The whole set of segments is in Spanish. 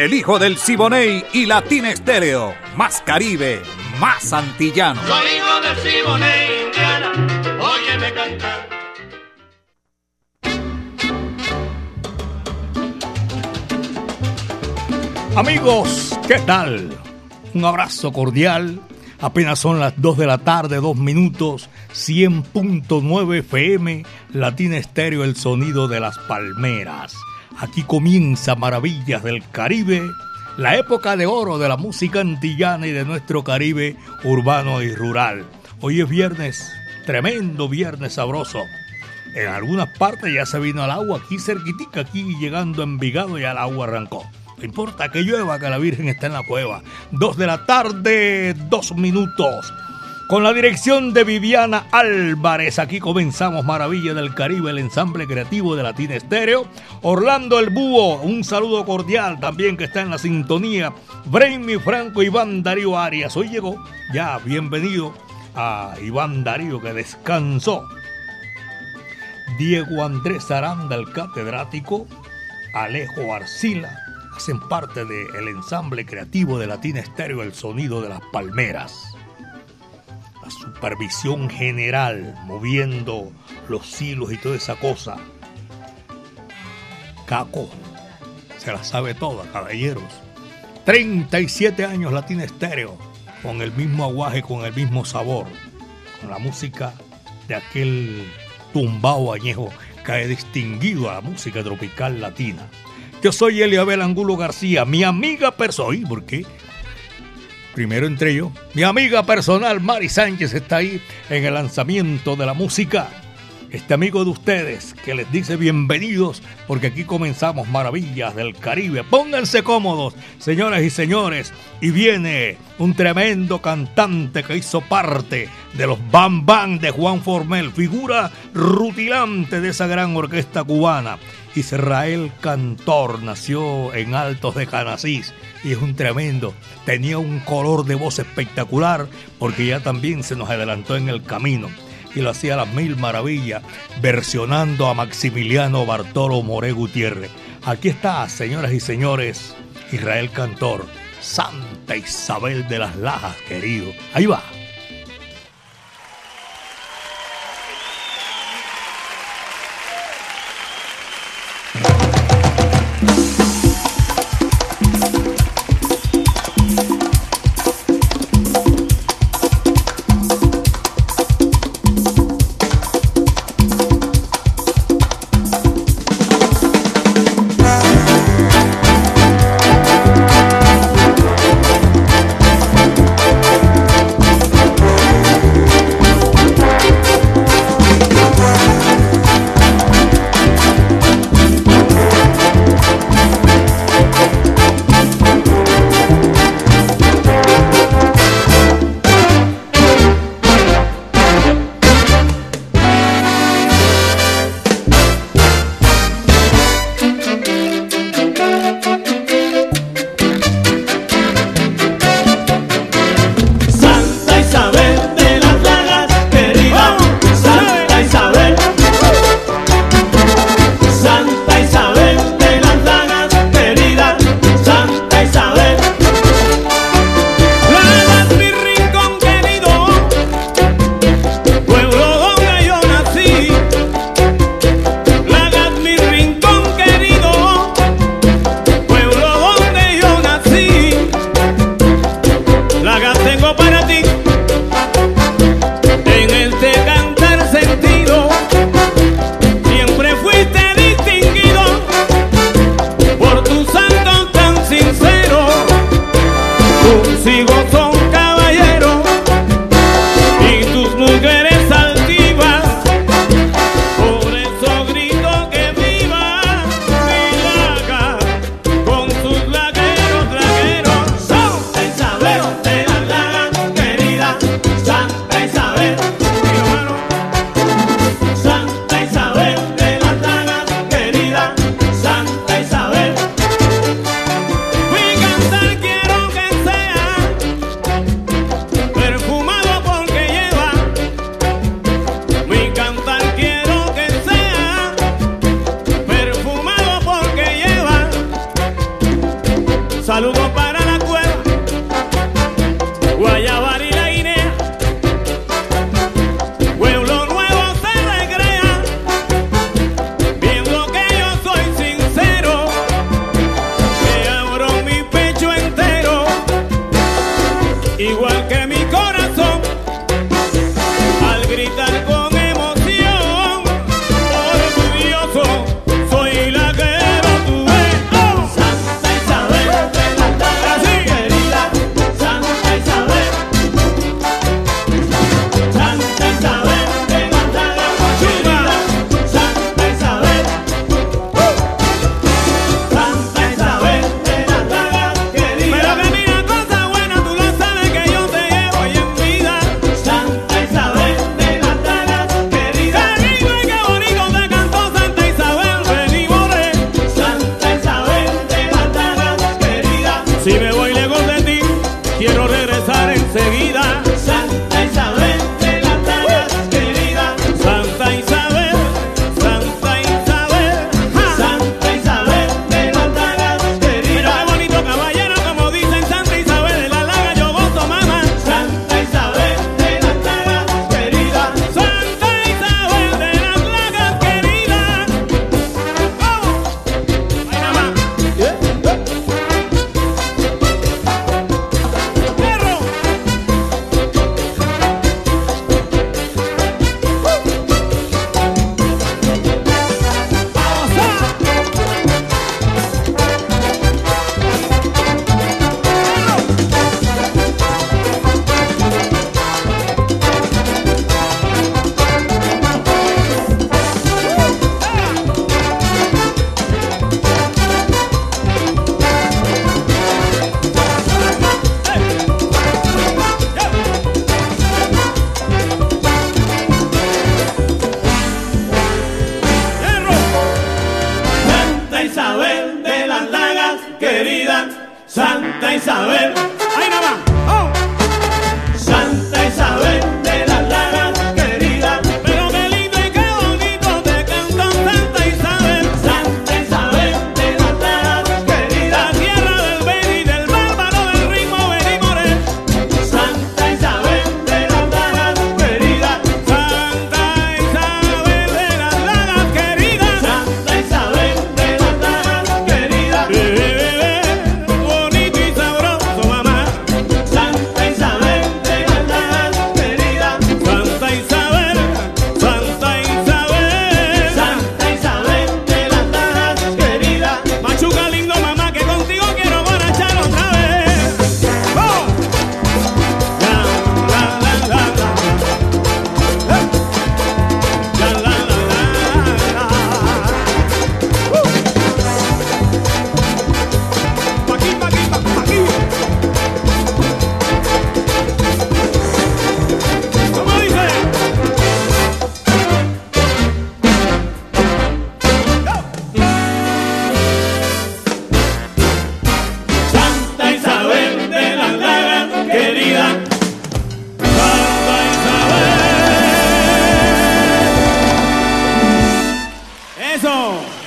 el hijo del Siboney y Latina Estéreo. Más Caribe, más antillano. Soy hijo del Siboney, Indiana, óyeme cantar. Amigos, ¿qué tal? Un abrazo cordial. Apenas son las 2 de la tarde, 2 minutos, 100.9 FM, Latina Estéreo, el sonido de las palmeras. Aquí comienza Maravillas del Caribe, la época de oro de la música antillana y de nuestro Caribe urbano y rural. Hoy es viernes, tremendo viernes sabroso. En algunas partes ya se vino al agua, aquí cerquitica, aquí llegando a Envigado ya el agua arrancó. No importa que llueva, que la Virgen está en la cueva. Dos de la tarde, dos minutos. Con la dirección de Viviana Álvarez, aquí comenzamos Maravilla del Caribe, el ensamble creativo de Latina Estéreo. Orlando el Búho, un saludo cordial también que está en la sintonía. Brainy Franco, Iván Darío Arias. Hoy llegó, ya, bienvenido a Iván Darío que descansó. Diego Andrés Aranda, el catedrático. Alejo Arcila, hacen parte del ensamble creativo de Latina Estéreo, el sonido de las palmeras supervisión general, moviendo los hilos y toda esa cosa. Caco, se la sabe toda, caballeros. 37 años Latina Estéreo, con el mismo aguaje, con el mismo sabor, con la música de aquel tumbao añejo que ha distinguido a la música tropical latina. Yo soy Eliabel Angulo García, mi amiga personal. ¿Por qué? Primero entre ellos, mi amiga personal Mari Sánchez está ahí en el lanzamiento de la música. Este amigo de ustedes que les dice bienvenidos porque aquí comenzamos Maravillas del Caribe. Pónganse cómodos, señoras y señores. Y viene un tremendo cantante que hizo parte de los Bam Bam de Juan Formel, figura rutilante de esa gran orquesta cubana. Israel Cantor nació en Altos de Canasís y es un tremendo. Tenía un color de voz espectacular porque ya también se nos adelantó en el camino y lo hacía a las mil maravillas, versionando a Maximiliano Bartolo More Gutiérrez. Aquí está, señoras y señores, Israel Cantor, Santa Isabel de las Lajas, querido. Ahí va.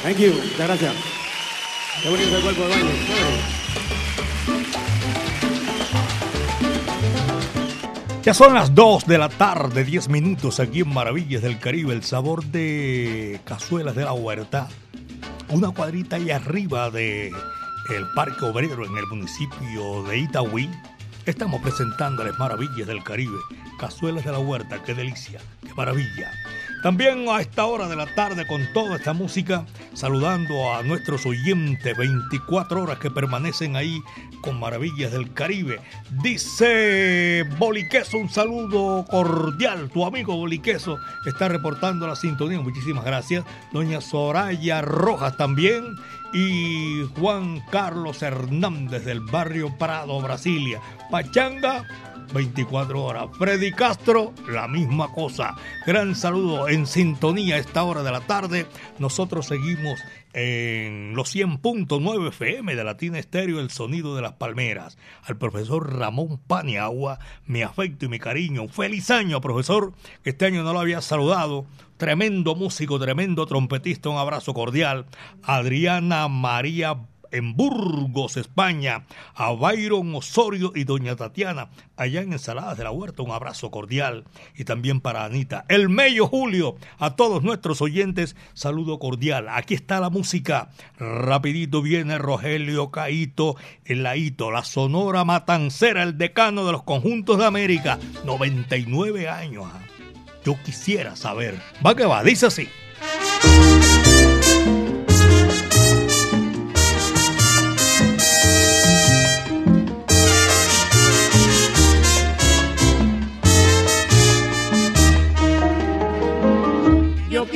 Thank you. Muchas gracias. Qué bonito el cuerpo de baile. Ya son las 2 de la tarde, 10 minutos aquí en Maravillas del Caribe, el sabor de cazuelas de la huerta. Una cuadrita ahí arriba de Parque Obrero en el municipio de Itagüí. Estamos presentándoles Maravillas del Caribe, cazuelas de la huerta, qué delicia, qué maravilla. También a esta hora de la tarde con toda esta música, saludando a nuestros oyentes 24 horas que permanecen ahí con Maravillas del Caribe. Dice Boliqueso, un saludo cordial. Tu amigo Boliqueso está reportando la sintonía. Muchísimas gracias. Doña Soraya Rojas también. Y Juan Carlos Hernández del barrio Prado, Brasilia. Pachanga, 24 horas. Freddy Castro, la misma cosa. Gran saludo en sintonía a esta hora de la tarde. Nosotros seguimos en los 100.9 FM de Latina Estéreo, el sonido de las palmeras. Al profesor Ramón Paniagua, mi afecto y mi cariño. Feliz año, profesor, este año no lo había saludado. Tremendo músico, tremendo trompetista, un abrazo cordial. Adriana María en Burgos, España, a Byron Osorio y doña Tatiana, allá en Ensaladas de la Huerta, un abrazo cordial. Y también para Anita, el Mello Julio, a todos nuestros oyentes, saludo cordial. Aquí está la música. Rapidito viene Rogelio Caito, el Laito, la Sonora Matancera, el decano de los conjuntos de América, 99 años. ¿ah? Yo quisiera saber. Va que va, dice así.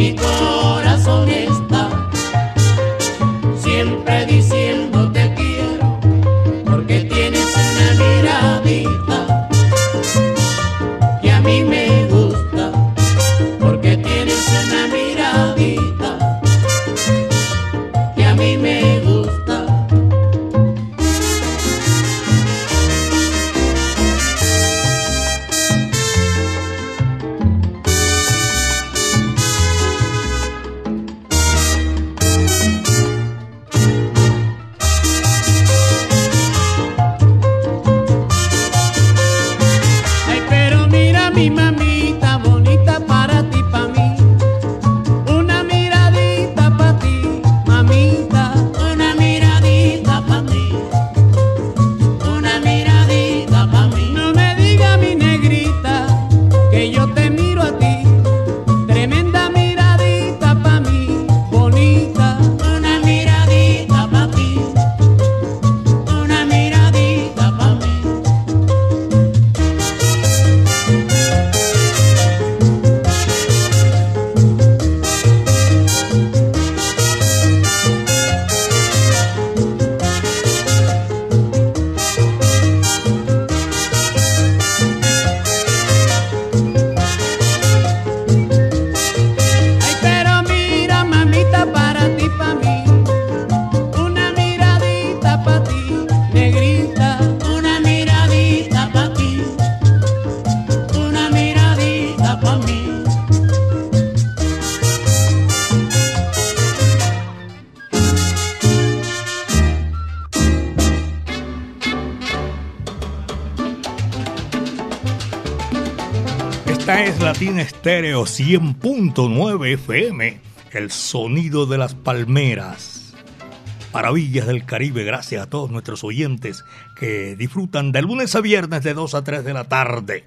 y Estéreo 100.9 FM, el sonido de las palmeras. Maravillas del Caribe, gracias a todos nuestros oyentes que disfrutan de lunes a viernes de 2 a 3 de la tarde.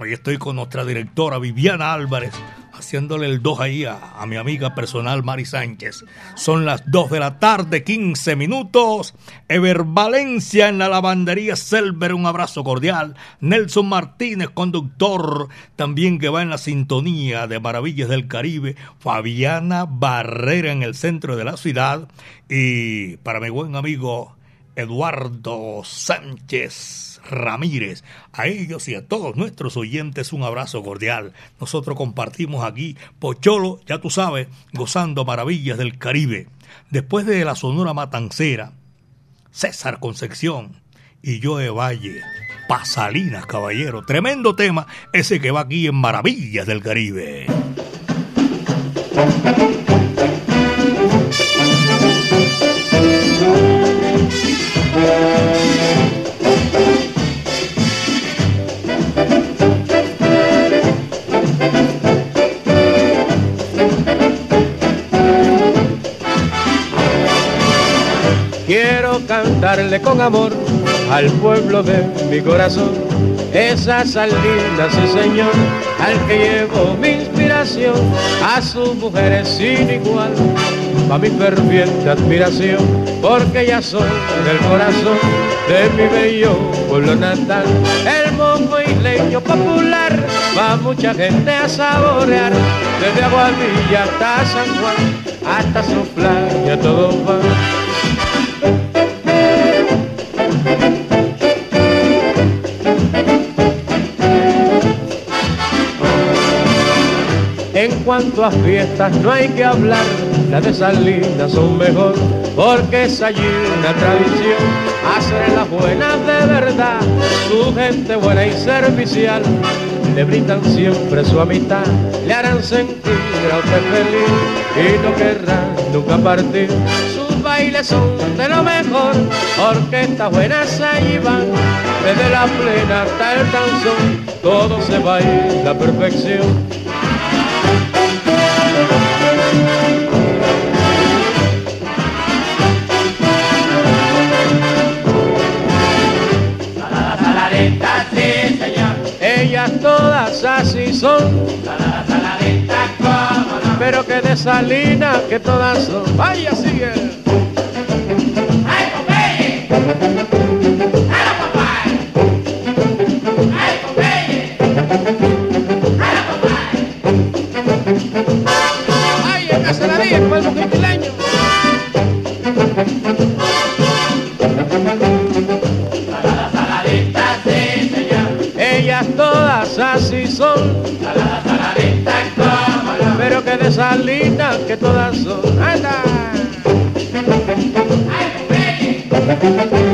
Hoy estoy con nuestra directora Viviana Álvarez, haciéndole el 2 ahí a, a mi amiga personal Mari Sánchez. Son las 2 de la tarde, 15 minutos. Ever Valencia en la lavandería Selver, un abrazo cordial. Nelson Martínez, conductor, también que va en la sintonía de Maravillas del Caribe. Fabiana Barrera en el centro de la ciudad. Y para mi buen amigo Eduardo Sánchez Ramírez. A ellos y a todos nuestros oyentes un abrazo cordial. Nosotros compartimos aquí Pocholo, ya tú sabes, gozando maravillas del Caribe. Después de la Sonora Matancera, César Concepción y Joe Valle. Pasalinas, caballero. Tremendo tema ese que va aquí en Maravillas del Caribe. Cantarle con amor al pueblo de mi corazón. Esa salida, sí señor, al que llevo mi inspiración, a sus mujeres sin igual, pa' mi ferviente admiración, porque ya son del corazón de mi bello pueblo natal, el monjo isleño popular, va mucha gente a saborear, desde Aguadilla hasta San Juan, hasta su playa todo va. En cuanto a fiestas no hay que hablar, las de Salinas son mejor, porque es allí una tradición, hacer las buenas de verdad, su gente buena y servicial, le brindan siempre su amistad, le harán sentir a usted feliz y no querrá nunca partir. Bailes son de lo mejor, orquestas buenas allí van, desde la plena hasta el danzón, todo se baila a perfección. Saladita, sí, señor. Ellas todas así son, saladita, cómo no. pero que de Salina que todas son. Vaya, sigue. Así son, Salada, saladita, cómo no. pero que de Salina que todas son. Anda. Música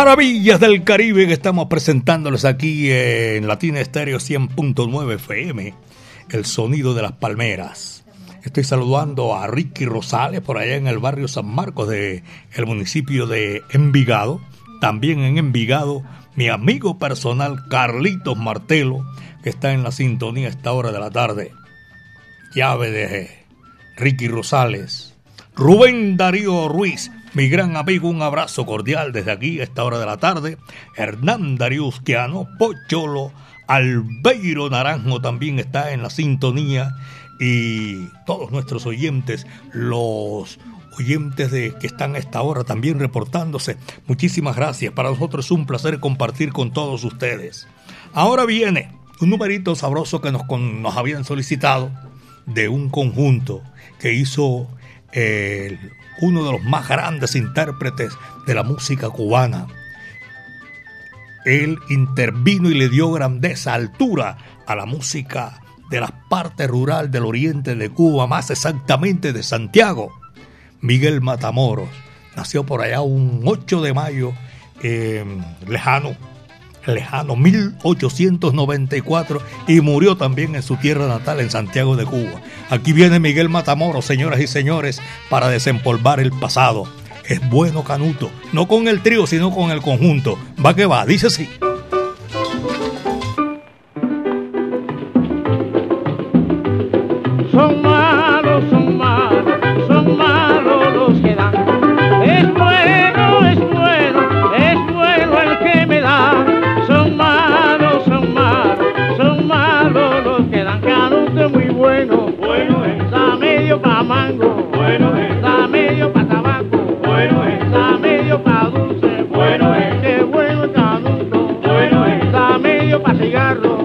Maravillas del Caribe que estamos presentándoles aquí en Latina Estéreo 100.9 FM, el sonido de las palmeras. Estoy saludando a Ricky Rosales por allá en el barrio San Marcos de el municipio de Envigado. También en Envigado, mi amigo personal Carlitos Martelo, que está en la sintonía a esta hora de la tarde. Llave de Ricky Rosales. Rubén Darío Ruiz, mi gran amigo, un abrazo cordial desde aquí a esta hora de la tarde. Hernán Darío Usquiano, Pocholo, Albeiro Naranjo también está en la sintonía. Y todos nuestros oyentes, los oyentes de que están a esta hora también reportándose. Muchísimas gracias. Para nosotros es un placer compartir con todos ustedes. Ahora viene un numerito sabroso que nos, nos habían solicitado de un conjunto que hizo el- uno de los más grandes intérpretes de la música cubana. Él intervino y le dio grandeza, altura a la música de la parte rural del oriente de Cuba, más exactamente de Santiago. Miguel Matamoros nació por allá un 8 de mayo eh, lejano, lejano 1894 y murió también en su tierra natal en Santiago de Cuba. Aquí viene Miguel Matamoros, señoras y señores, para desempolvar el pasado. Es bueno Canuto, no con el trío, sino con el conjunto. Va que va, dice así. para cigarro.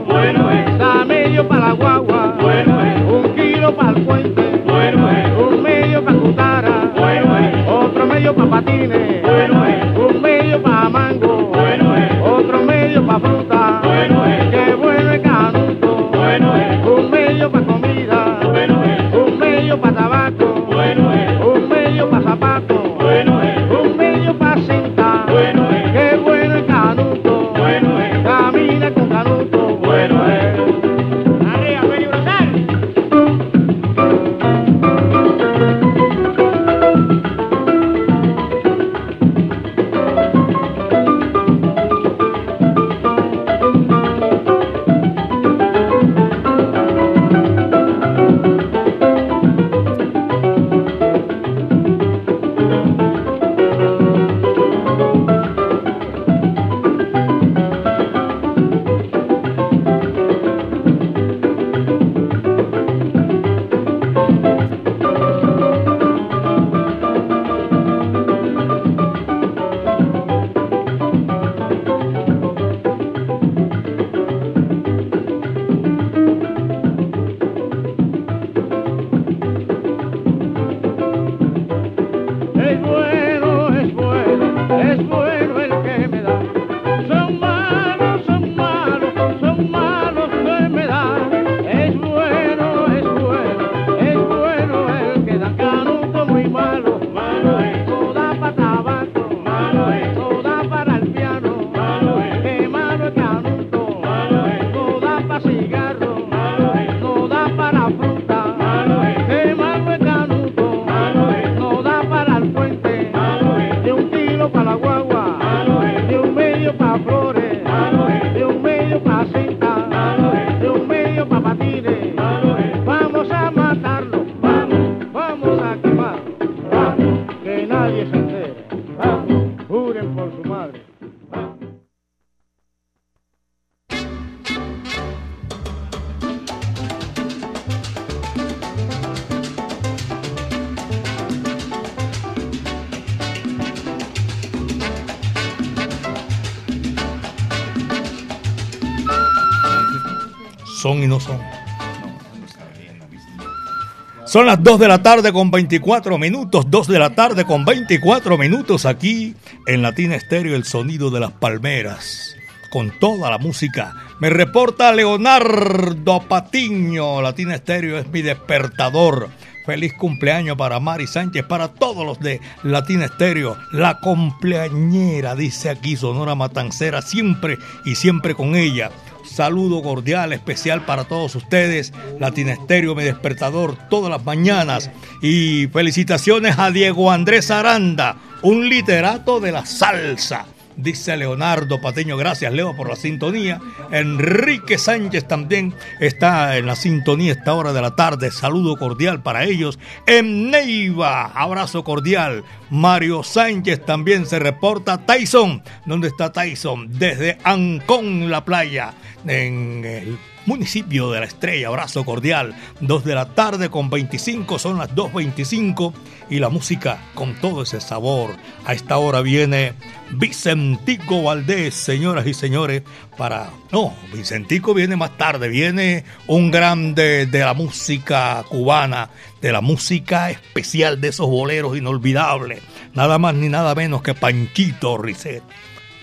Son las 2 de la tarde con 24 minutos, 2 de la tarde con 24 minutos aquí en Latina Estéreo, el sonido de las palmeras, con toda la música. Me reporta Leonardo Patiño, Latina Estéreo es mi despertador. Feliz cumpleaños para Mari Sánchez, para todos los de Latina Estéreo. La cumpleañera, dice aquí Sonora Matancera, siempre y siempre con ella. Saludo cordial, especial para todos ustedes. Latina Estéreo, mi despertador, todas las mañanas. Y felicitaciones a Diego Andrés Aranda, un literato de la salsa. Dice Leonardo Pateño, gracias Leo por la sintonía. Enrique Sánchez también está en la sintonía esta hora de la tarde. Saludo cordial para ellos. En Neiva, abrazo cordial. Mario Sánchez también se reporta. Tyson, ¿dónde está Tyson? Desde Ancón, la playa, en el municipio de la Estrella. Abrazo cordial. Dos de la tarde con 25, son las 2.25 y la música con todo ese sabor. A esta hora viene Vicentico Valdés, señoras y señores, para... No, Vicentico viene más tarde, viene un grande de la música cubana, de la música especial de esos boleros inolvidables. Nada más ni nada menos que Panchito Risset.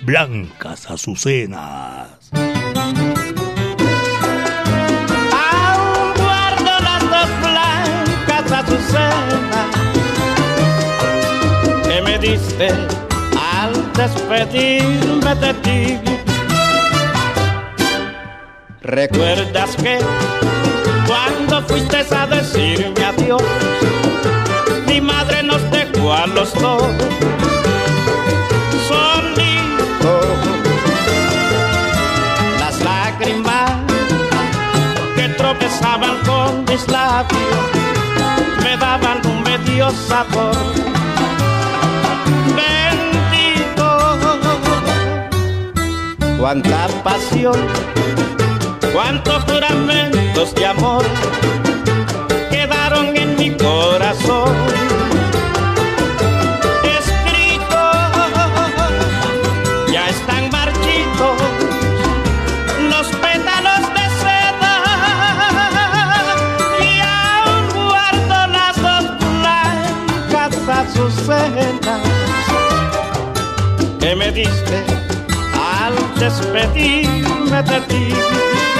Blancas Azucenas. Que me diste al despedirme de ti. ¿Recuerdas que cuando fuiste a decirme adiós, mi madre nos dejó a los dos? Las lágrimas que tropezaban con mis labios me daban un medio sabor. Bendito, cuánta pasión, cuántos juramentos de amor quedaron en mi corazón. Azucenas que me diste al despedirme de ti.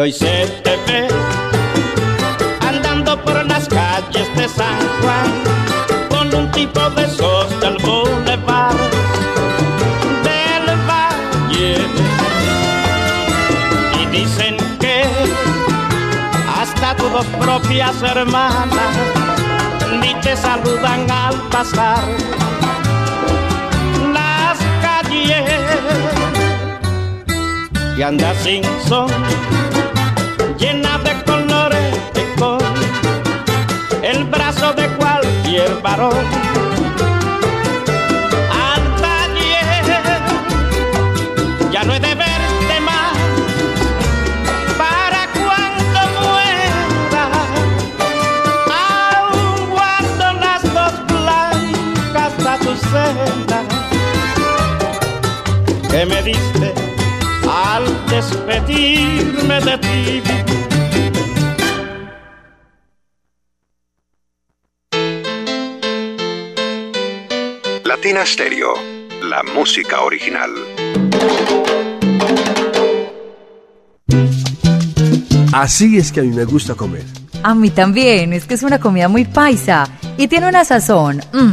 Hoy se te ve andando por las calles de San Juan con un tipo de esos del boulevard del valle. Y dicen que hasta tus dos propias hermanas ni te saludan al pasar las calles. Y andas sin son cualquier varón al taller ya no he de verte más. Para cuando muera aún guardo las dos blancas azucenas que me diste al despedirme de ti Latina Stereo, la música original. Así es que a mí me gusta comer. A mí también, es que es una comida muy paisa y tiene una sazón, mm,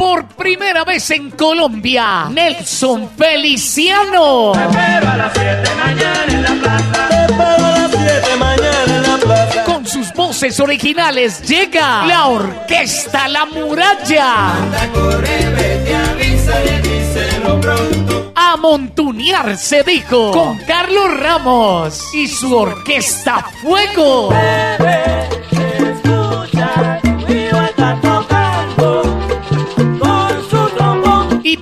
Por primera vez en Colombia, Nelson Feliciano. Te espero a las 7 mañana en la plaza. Te espero a las 7 mañana en la plaza. Con sus voces originales llega la Orquesta La Muralla. Corre, vete, avísale, díselo pronto. A montunear se dijo con Carlos Ramos y su Orquesta Fuego. Y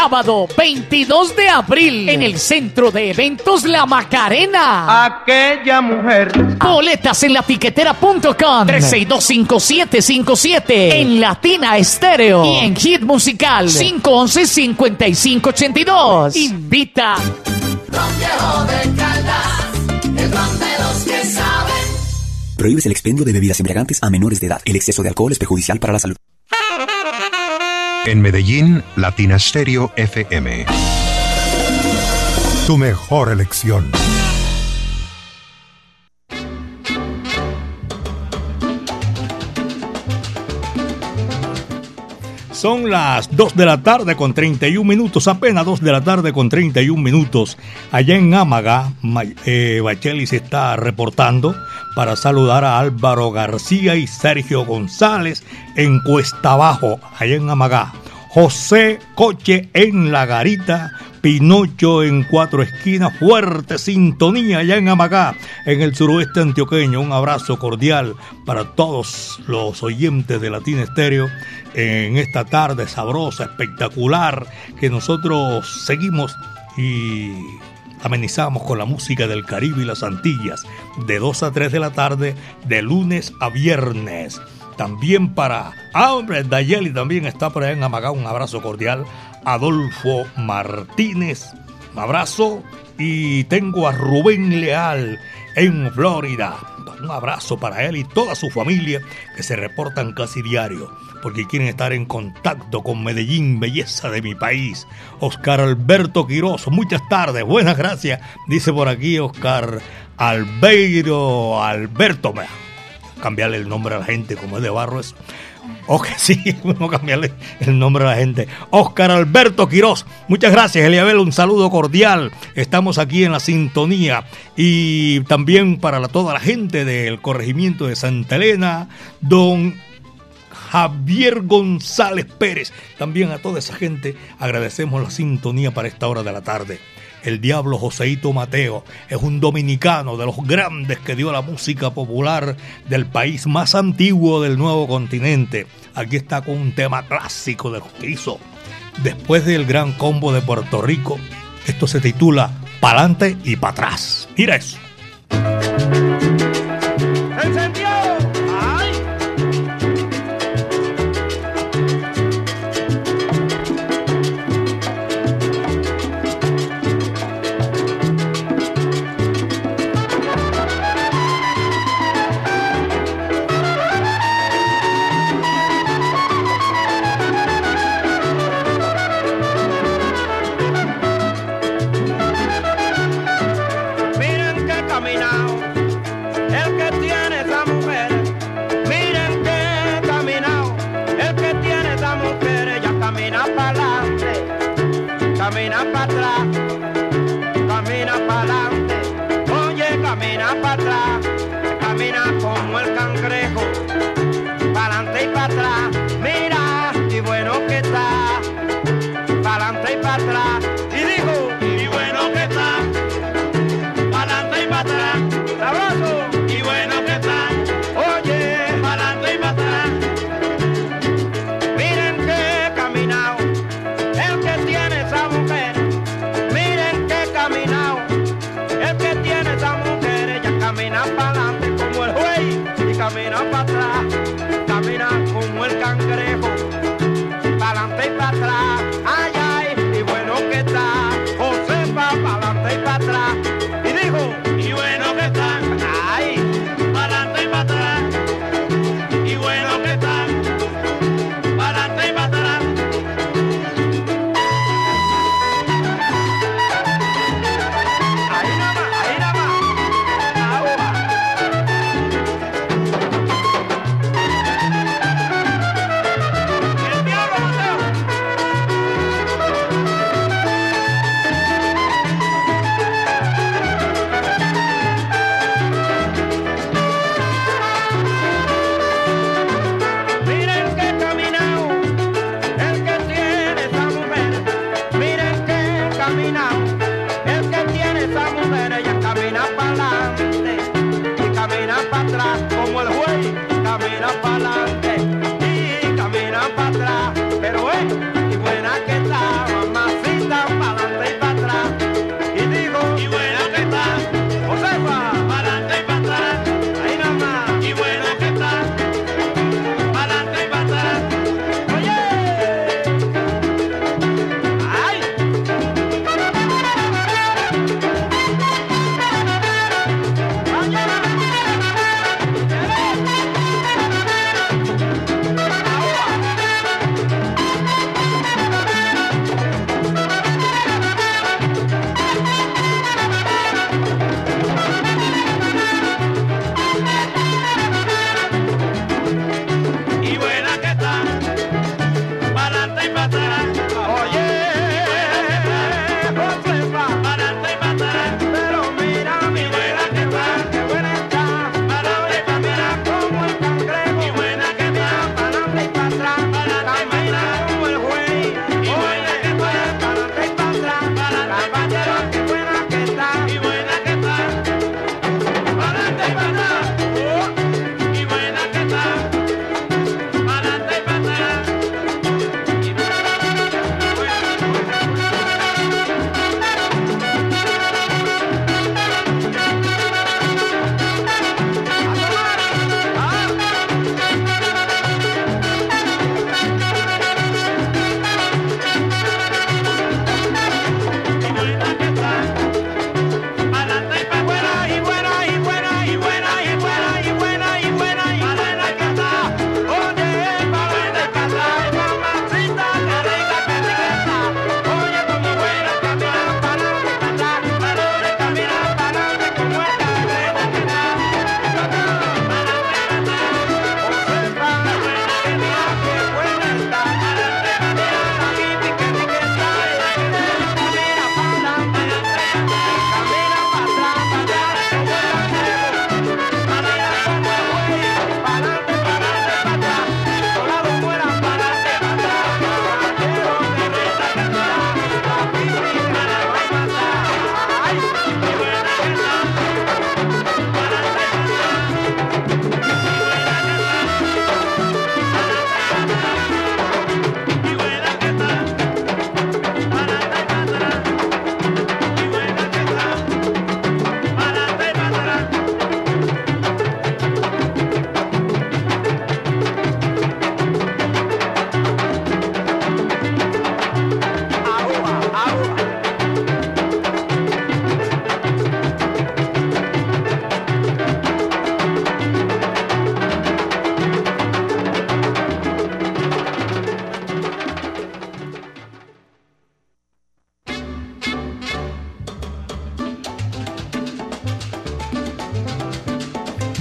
Sábado 22 de abril en el Centro de Eventos La Macarena. Aquella mujer. Boletas en latiquetera.com 3625757 en Latina Estéreo y en Hit Musical 511-5582. Invita. Prohíbes el expendio de bebidas embriagantes a menores de edad. El exceso de alcohol es perjudicial para la salud. En Medellín, Latina Stereo FM. Tu mejor elección. Son las 2 de la tarde con 31 minutos, apenas 2 de la tarde con 31 minutos. Allá en Ámaga, Ma- eh, Bacheli se está reportando para saludar a Álvaro García y Sergio González en Cuesta Abajo, allá en Amagá. José Coche en La Garita, Pinocho en Cuatro Esquinas, fuerte sintonía allá en Amagá, en el suroeste antioqueño. Un abrazo cordial para todos los oyentes de Latina Estéreo en esta tarde sabrosa, espectacular, que nosotros seguimos y amenizamos con la música del Caribe y las Antillas, de 2 a 3 de la tarde, de lunes a viernes. También para, ah, hombre, Dayeli también está por allá en Amagá, un abrazo cordial. Adolfo Martínez, un abrazo. Y tengo a Rubén Leal en Florida. Un abrazo para él y toda su familia que se reportan casi diario porque quieren estar en contacto con Medellín, belleza de mi país. Oscar Alberto Quiroz, muchas tardes, buenas gracias. Dice por aquí Oscar Albeiro Alberto. Me- Cambiarle el nombre a la gente como es de Barros. Ok, sí, vamos a cambiarle el nombre a la gente. Oscar Alberto Quiroz, muchas gracias, Eliabel, un saludo cordial. Estamos aquí en la sintonía. Y también para toda la gente del corregimiento de Santa Elena, don Javier González Pérez. También a toda esa gente agradecemos la sintonía para esta hora de la tarde. el diablo Joseito Mateo. Es un dominicano de los grandes que dio la música popular del país más antiguo del nuevo continente. Aquí está con un tema clásico de lo que hizo después del gran combo de Puerto Rico. Esto se titula Pa'lante y para atrás. Mira eso. Camina para adelante, camina para atrás, camina para adelante. Oye, camina para atrás, camina como el cangrejo, para adelante y para atrás.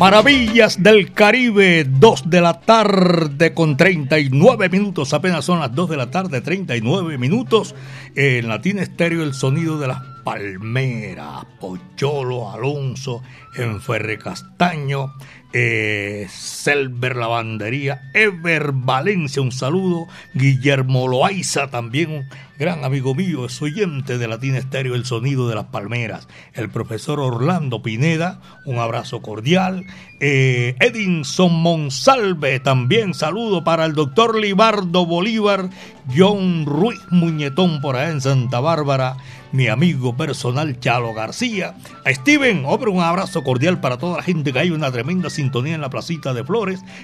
Maravillas del Caribe, 2 de la tarde con 39 minutos, apenas son las 2 de la tarde, 39 minutos. En Latina Estéreo, el sonido de las palmeras, Pocholo, Alonso, Enferre Castaño, eh, Selver Lavandería, Ever Valencia, un saludo, Guillermo Loaiza también, un gran amigo mío, es oyente de Latina Estéreo, el sonido de las palmeras, el profesor Orlando Pineda, un abrazo cordial, eh, Edinson Monsalve también, saludo para el doctor Libardo Bolívar, John Ruiz Muñetón por allá en Santa Bárbara, mi amigo personal Chalo García, a Steven, hombre, un abrazo cordial para toda la gente que hay una tremenda sintonía en la placita de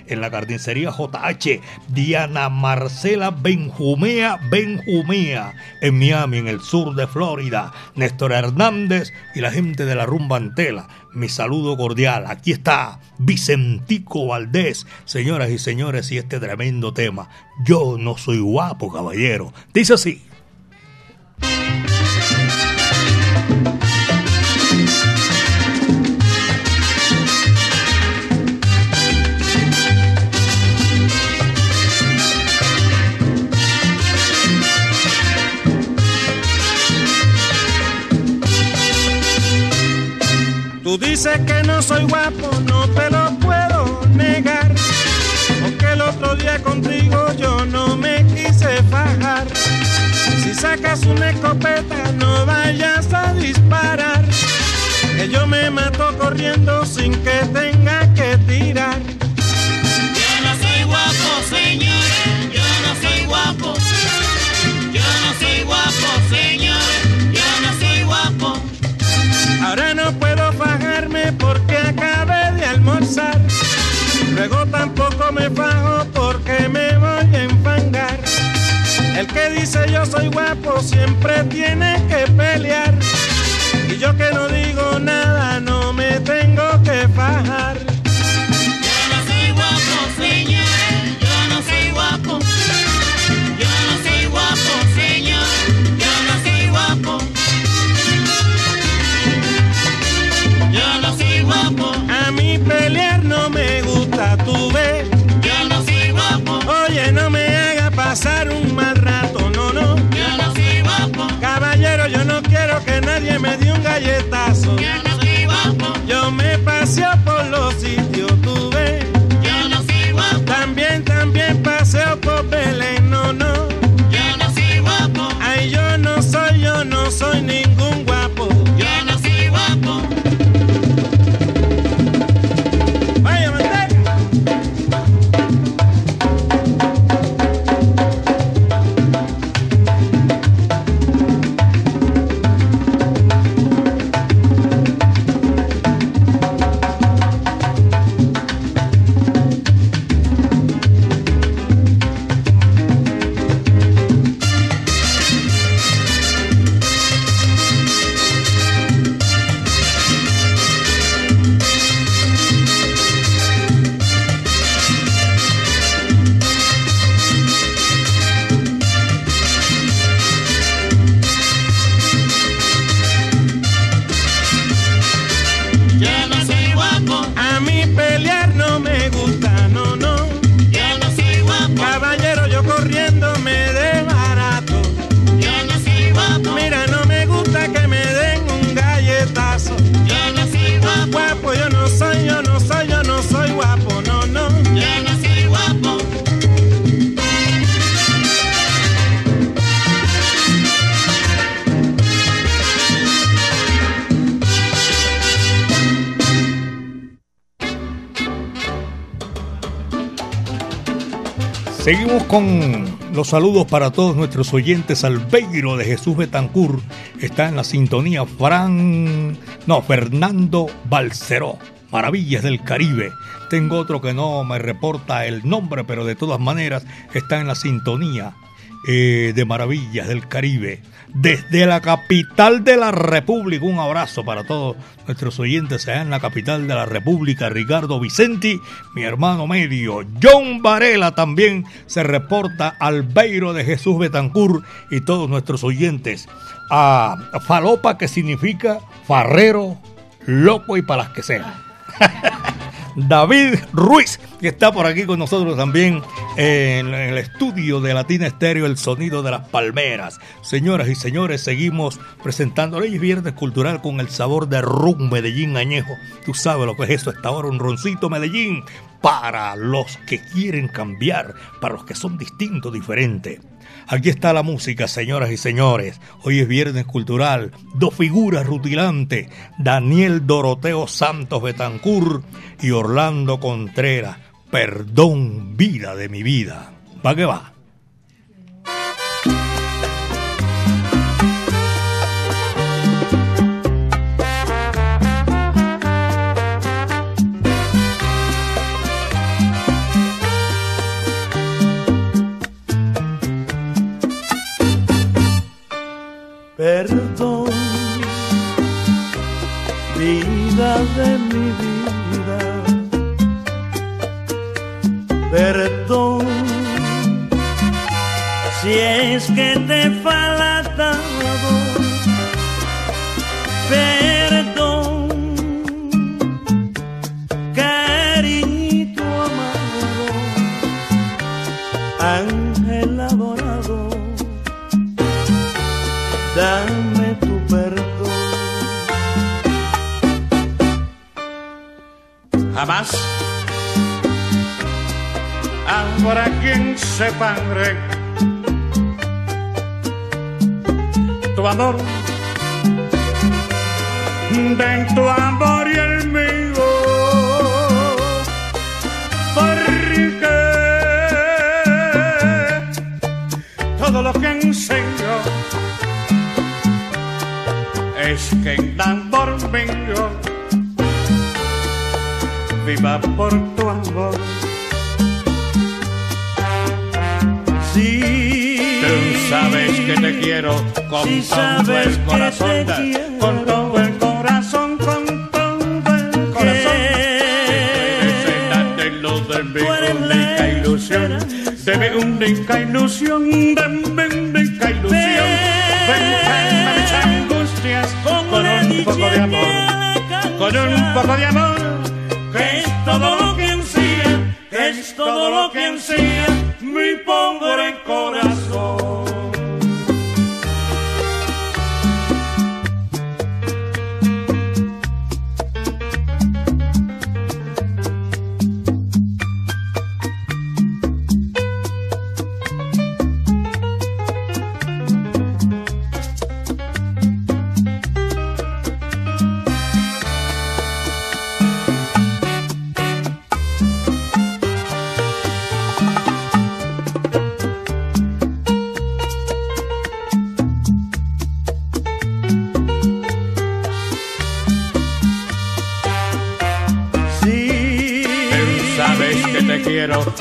En la carnicería JH, Diana Marcela Benjumea Benjumea, en Miami, en el sur de Florida, Néstor Hernández y la gente de la rumba Antela. Mi saludo cordial. Aquí está Vicentico Valdés, señoras y señores, y este tremendo tema. Yo no soy guapo, caballero. Dice así. Tú dices que no soy guapo, no te lo puedo negar. Porque el otro día contigo yo no me quise fajar. Si sacas una escopeta, no vayas a disparar. Que yo me mato corriendo sin que tenga que tirar. Yo no soy guapo, señores, yo no soy guapo. Yo no soy guapo, señores, yo no soy guapo. Ahora no puedo porque acabé de almorzar. Luego tampoco me fajo porque me voy a enfangar. El que dice yo soy guapo siempre tiene que pelear. Y yo que no digo nada no me tengo que fajar. Me Seguimos con los saludos para todos nuestros oyentes. Albeiro de Jesús Betancur está en la sintonía. Fran, no, Fernando Balceró. Maravillas del Caribe. Tengo otro que no me reporta el nombre, pero de todas maneras está en la sintonía eh, de Maravillas del Caribe. Desde la capital de la República, un abrazo para todos nuestros oyentes allá en la capital de la República, Ricardo Vicenti, mi hermano medio, John Varela también se reporta, Albeiro de Jesús Betancur y todos nuestros oyentes. A Falopa, que significa farrero, loco y para las que sean. David Ruiz, que está por aquí con nosotros también en el estudio de Latina Estéreo, el sonido de las palmeras. Señoras y señores, seguimos presentando Leyes Viernes Cultural con el sabor de rum Medellín añejo. Tú sabes lo que es eso, está ahora un roncito Medellín para los que quieren cambiar, para los que son distintos, diferentes. Aquí está la música, señoras y señores. Hoy es Viernes Cultural. Dos figuras rutilantes. Daniel Doroteo Santos Betancur y Orlando Contreras. Perdón, vida de mi vida. Va que va. Perdón, vida de mi vida. Perdón, si es que te falta Jamás habrá quien separe tu amor. De tu amor y el mío. Porque todo lo que enseño es que en amor mío viva por tu amor. Sí, Tú sabes que te quiero con Sí todo sabes el que corazón, te da- quiero. con todo el corazón, con todo el corazón. Eres la de mi única ilusión, de mi única ilusión, de mi única ilusión. Ven, mis angustias con un poco de amor, con un poco de amor, que todo lo que ansía, es todo lo que ansía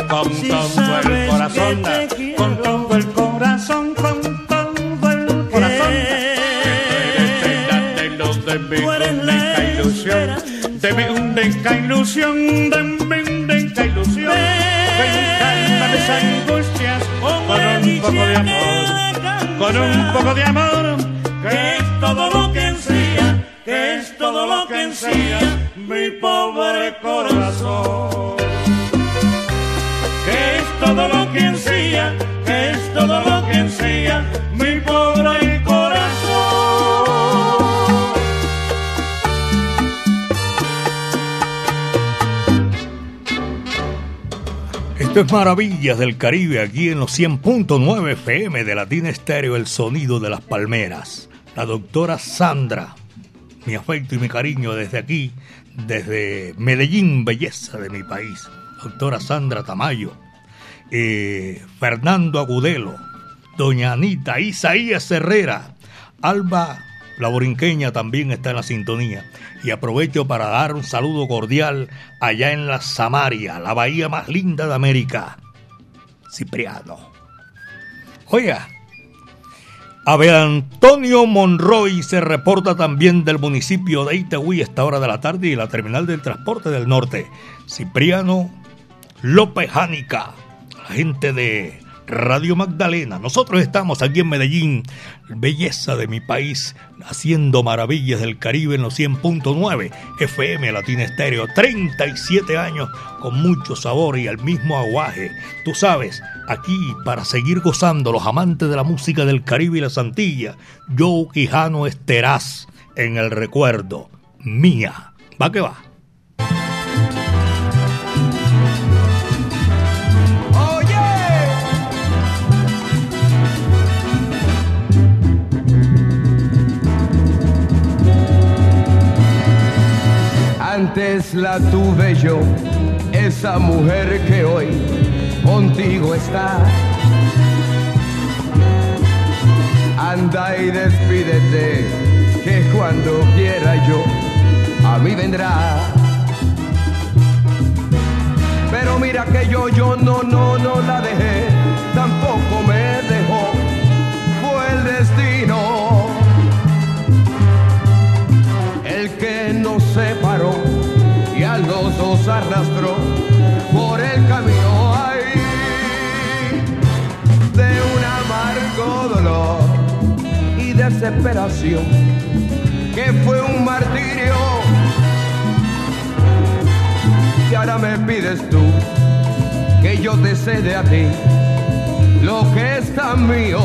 con todo el corazón, con todo el corazón, con todo el corazón. Eres la de mi única ilusión, de mi única ilusión, de mi única ilusión. Calma mis angustias con un poco de amor, con un poco de amor, que es todo lo que ansía, que es todo lo que ansía. mi pobre corazón. Todo lo que mi pobre corazón. Esto es Maravillas del Caribe, aquí en los 100.9 FM de Latina Estéreo, el sonido de las palmeras. La doctora Sandra, mi afecto y mi cariño desde aquí, desde Medellín, belleza de mi país. Doctora Sandra Tamayo, eh, Fernando Agudelo, Doña Anita, Isaías Herrera, Alba la borinqueña también está en la sintonía. Y aprovecho para dar un saludo cordial allá en la Samaria, la bahía más linda de América. Cipriano. Oiga, Abel Antonio Monroy se reporta también del municipio de Itagüí a esta hora de la tarde y la terminal del transporte del norte. Cipriano López Jánica, la gente de Radio Magdalena. Nosotros estamos aquí en Medellín, belleza de mi país, haciendo maravillas del Caribe en los 100.9 FM Latina Estéreo. 37 años con mucho sabor y el mismo aguaje. Tú sabes, aquí para seguir gozando los amantes de la música del Caribe y la Santilla, Joe Quijano Esteraz en el recuerdo. Mía. Va que va. Antes la tuve yo, esa mujer que hoy contigo está. Anda y despídete, que cuando quiera yo, a mí vendrá. Pero mira que yo, yo no, no, no la dejé, tampoco me dejó, fue el destino dos arrastró por el camino. Ay, de un amargo dolor y desesperación que fue un martirio. Y ahora me pides tú que yo te cede a ti lo que es tan mío.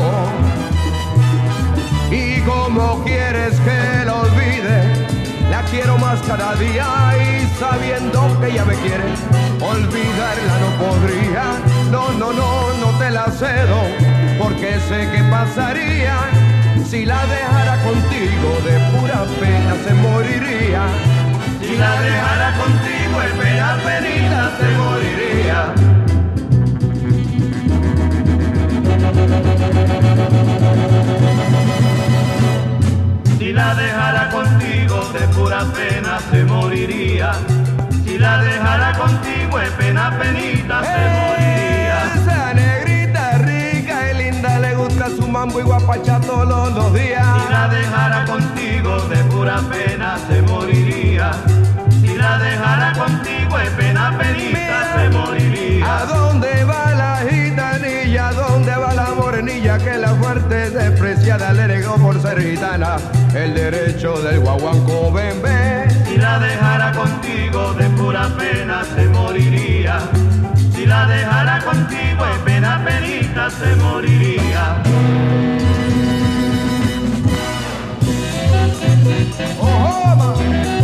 Y como quieres que lo olvide la quiero más cada día y sabiendo que ella me quiere, olvidarla no podría. No, no, no, no te la cedo, porque sé que pasaría. Si la dejara contigo, de pura pena se moriría. Si la dejara contigo, de pena penita se moriría. Si la dejara de pura pena se moriría. Si la dejara contigo de pena penita se moriría. Esa negrita rica y linda le gusta su mambo y guapacha todos los días. Si la dejara contigo de pura pena se moriría. Si la dejara contigo de pena penita se moriría. ¿A dónde va la gitanilla? ¿A dónde va la morenilla que la fuerte despreciada le por ser gitana? El derecho del guaguanco bebé. Si la dejara contigo de pura pena se moriría. Si la dejara contigo de pena penita se moriría. Mira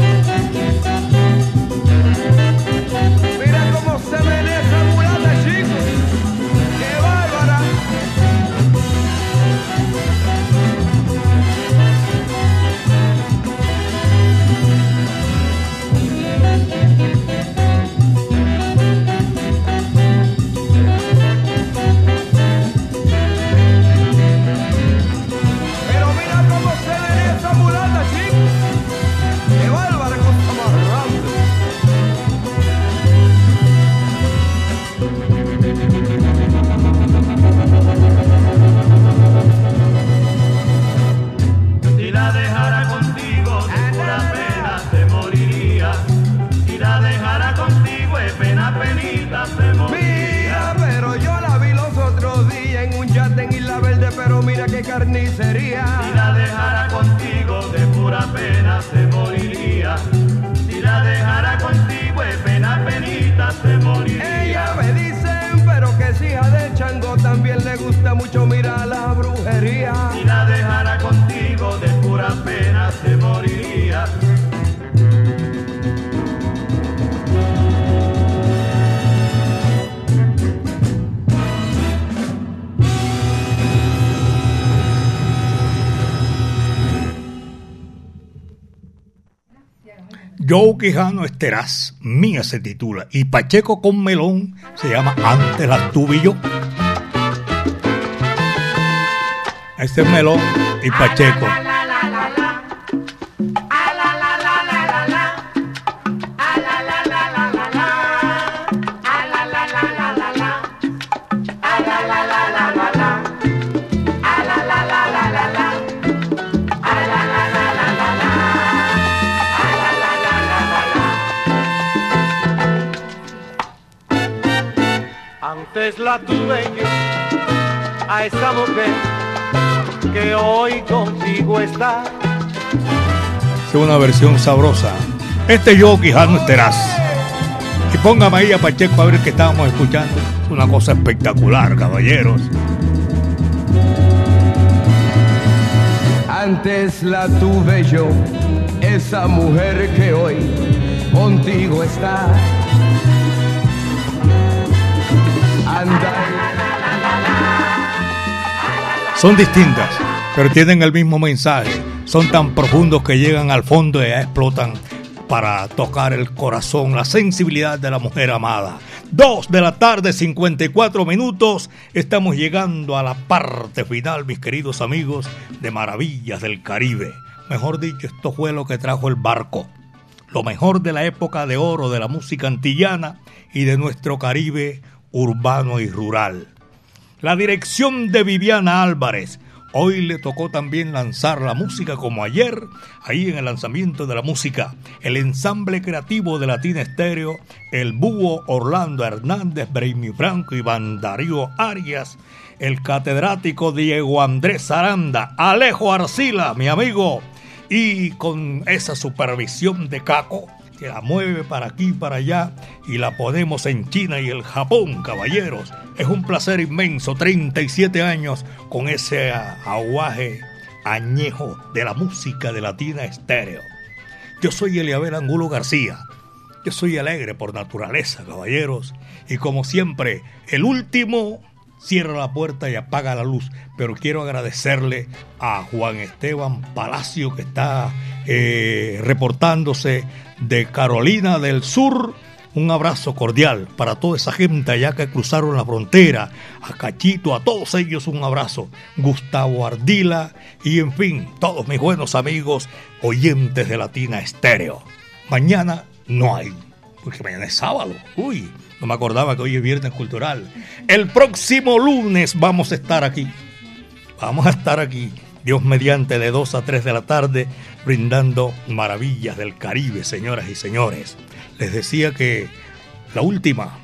Quijano Esteraz, Mía se titula. Y Pacheco con Melón se llama Antes las tuve yo. Este es Melón y Pacheco. Tuve yo, a esa mujer que hoy contigo está. Es una versión sabrosa. Este es yo, Quijano Esteraz. Y póngame ahí a Pacheco a ver qué estábamos escuchando. Es una cosa espectacular, caballeros. Antes la tuve yo, esa mujer que hoy contigo está. Son distintas, pero tienen el mismo mensaje. Son tan profundos que llegan al fondo y explotan para tocar el corazón, la sensibilidad de la mujer amada. Dos de la tarde, 54 minutos. Estamos llegando a la parte final, mis queridos amigos, de Maravillas del Caribe. Mejor dicho, esto fue lo que trajo el barco. Lo mejor de la época de oro de la música antillana y de nuestro Caribe urbano y rural. La dirección de Viviana Álvarez. Hoy le tocó también lanzar la música como ayer, ahí en el lanzamiento de la música. El ensamble creativo de Latina Estéreo, el búho Orlando Hernández, Braimi Franco y Darío Arias, el catedrático Diego Andrés Aranda, Alejo Arcila, mi amigo, y con esa supervisión de Caco, que la mueve para aquí y para allá y la ponemos en China y el Japón, caballeros. Es un placer inmenso, 37 años con ese aguaje añejo de la música de Latina Estéreo. Yo soy Eliabel Angulo García. Yo soy alegre por naturaleza, caballeros. Y como siempre, el último cierra la puerta y apaga la luz. Pero quiero agradecerle a Juan Esteban Palacio que está eh, reportándose de Carolina del Sur. Un abrazo cordial para toda esa gente allá que cruzaron la frontera, a Cachito, a todos ellos un abrazo. Gustavo Ardila y en fin, todos mis buenos amigos oyentes de Latina Estéreo. Mañana no hay, porque mañana es sábado. Uy, no me acordaba que hoy es viernes cultural. El próximo lunes vamos a estar aquí. Vamos a estar aquí, Dios mediante, de 2 a 3 de la tarde, brindando maravillas del Caribe, señoras y señores. Les decía que la última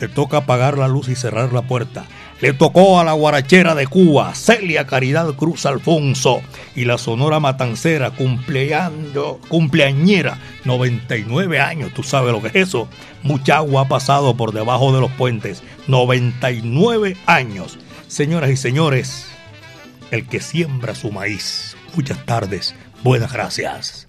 le toca apagar la luz y cerrar la puerta. Le tocó a la guarachera de Cuba, Celia Caridad Cruz Alfonso, y la Sonora Matancera, cumpleaños, cumpleañera, 99 años, tú sabes lo que es eso. Mucha agua ha pasado por debajo de los puentes, 99 años. Señoras y señores, el que siembra su maíz. Muchas tardes, buenas gracias.